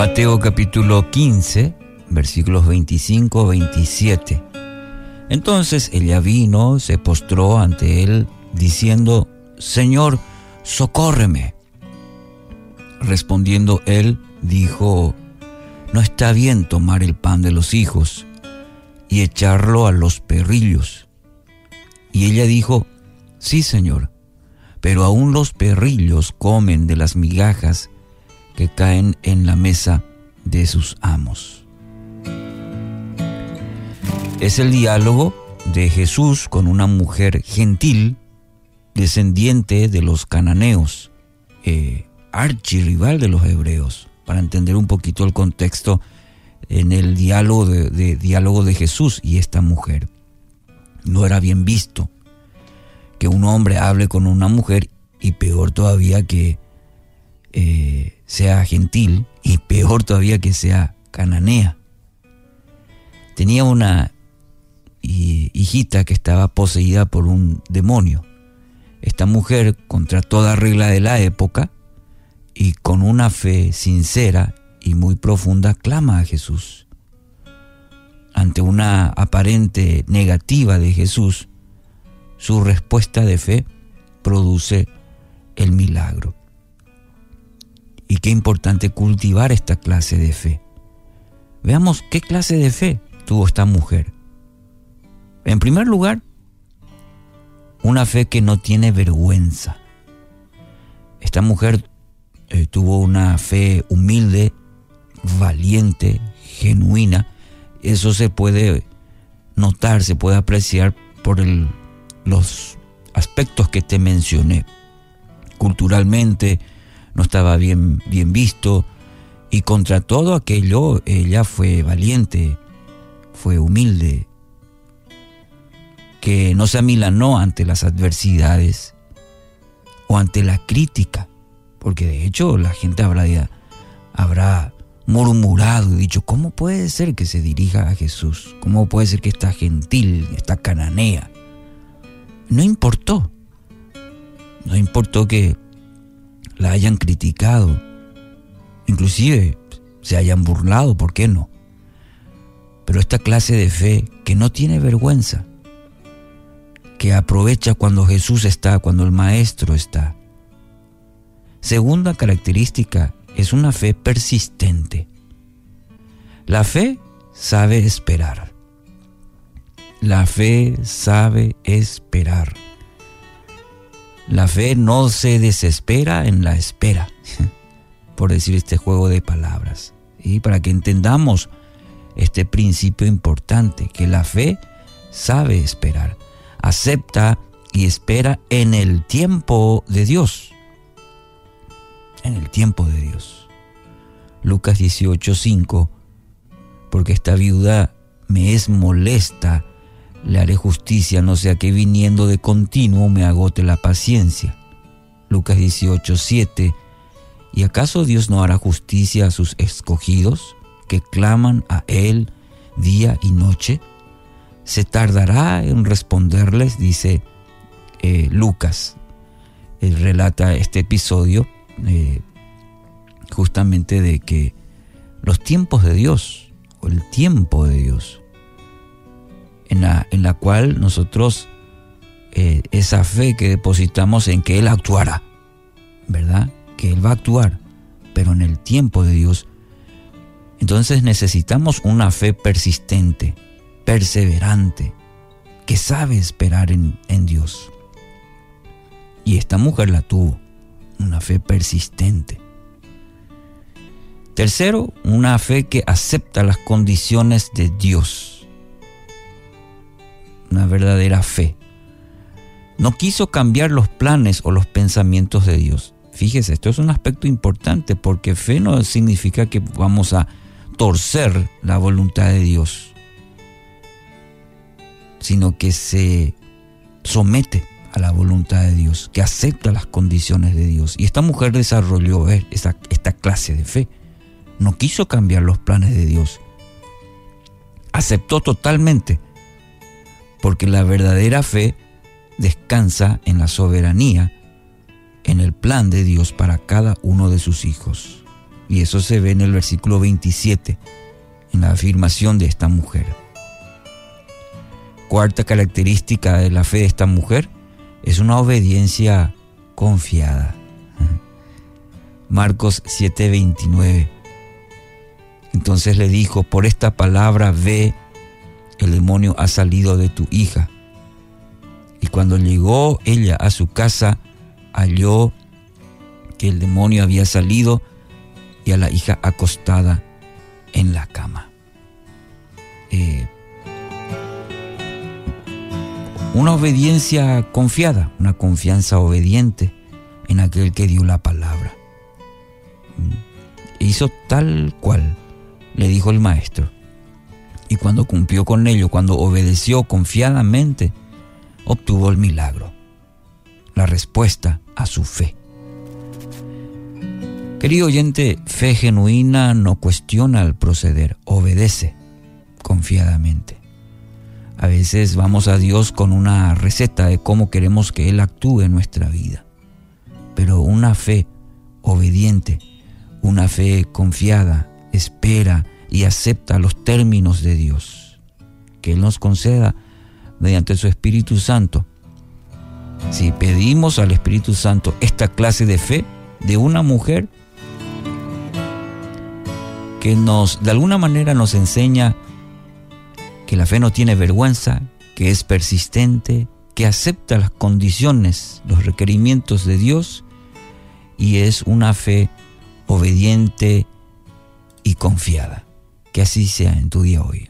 Mateo capítulo 15, versículos 25-27. Entonces ella vino, se postró ante él, diciendo, Señor, socórreme. Respondiendo él, dijo, No está bien tomar el pan de los hijos y echarlo a los perrillos. Y ella dijo, Sí, Señor, pero aún los perrillos comen de las migajas que caen en la mesa de sus amos. Es el diálogo de Jesús con una mujer gentil, descendiente de los cananeos, eh, archirrival de los hebreos, para entender un poquito el contexto en el diálogo de, diálogo de Jesús y esta mujer. No era bien visto que un hombre hable con una mujer y peor todavía que eh, sea gentil y peor todavía que sea cananea. Tenía una hijita que estaba poseída por un demonio. Esta mujer, contra toda regla de la época y con una fe sincera y muy profunda, clama a Jesús. Ante una aparente negativa de Jesús, su respuesta de fe produce el milagro. Qué importante cultivar esta clase de fe. Veamos qué clase de fe tuvo esta mujer. En primer lugar, una fe que no tiene vergüenza. Esta mujer eh, tuvo una fe humilde, valiente, genuina. Eso se puede notar, se puede apreciar por los aspectos que te mencioné. Culturalmente, no estaba bien, bien visto y contra todo aquello ella fue valiente, fue humilde, que no se amilanó ante las adversidades o ante la crítica, porque de hecho la gente habrá, habrá murmurado y dicho, ¿cómo puede ser que se dirija a Jesús? ¿Cómo puede ser que está gentil, está cananea? No importó, no importó que la hayan criticado, inclusive se hayan burlado, ¿por qué no? Pero esta clase de fe que no tiene vergüenza, que aprovecha cuando Jesús está, cuando el Maestro está. Segunda característica es una fe persistente. La fe sabe esperar. La fe sabe esperar. La fe no se desespera en la espera, por decir este juego de palabras. Y para que entendamos este principio importante, que la fe sabe esperar, acepta y espera en el tiempo de Dios. En el tiempo de Dios. Lucas 18:5, porque esta viuda me es molesta le haré justicia, no sea que viniendo de continuo me agote la paciencia. Lucas 18, 7. ¿Y acaso Dios no hará justicia a sus escogidos que claman a Él día y noche? ¿Se tardará en responderles? Dice eh, Lucas. Él relata este episodio eh, justamente de que los tiempos de Dios, o el tiempo de Dios, en la, cual nosotros eh, esa fe que depositamos en que Él actuará, ¿verdad? Que Él va a actuar, pero en el tiempo de Dios. Entonces necesitamos una fe persistente, perseverante, que sabe esperar en, en Dios. Y esta mujer la tuvo, una fe persistente. Tercero, una fe que acepta las condiciones de Dios una verdadera fe. No quiso cambiar los planes o los pensamientos de Dios. Fíjese, esto es un aspecto importante porque fe no significa que vamos a torcer la voluntad de Dios, sino que se somete a la voluntad de Dios, que acepta las condiciones de Dios. Y esta mujer desarrolló eh, esta, esta clase de fe. No quiso cambiar los planes de Dios. Aceptó totalmente porque la verdadera fe descansa en la soberanía, en el plan de Dios para cada uno de sus hijos. Y eso se ve en el versículo 27, en la afirmación de esta mujer. Cuarta característica de la fe de esta mujer es una obediencia confiada. Marcos 7:29. Entonces le dijo, por esta palabra ve, el demonio ha salido de tu hija. Y cuando llegó ella a su casa, halló que el demonio había salido y a la hija acostada en la cama. Eh, una obediencia confiada, una confianza obediente en aquel que dio la palabra. E hizo tal cual le dijo el maestro. Y cuando cumplió con ello, cuando obedeció confiadamente, obtuvo el milagro, la respuesta a su fe. Querido oyente, fe genuina no cuestiona el proceder, obedece confiadamente. A veces vamos a Dios con una receta de cómo queremos que Él actúe en nuestra vida. Pero una fe obediente, una fe confiada, espera y acepta los términos de Dios. Que Él nos conceda mediante su Espíritu Santo. Si pedimos al Espíritu Santo esta clase de fe de una mujer, que nos, de alguna manera nos enseña que la fe no tiene vergüenza, que es persistente, que acepta las condiciones, los requerimientos de Dios y es una fe obediente y confiada. Que así sea en tu día hoy.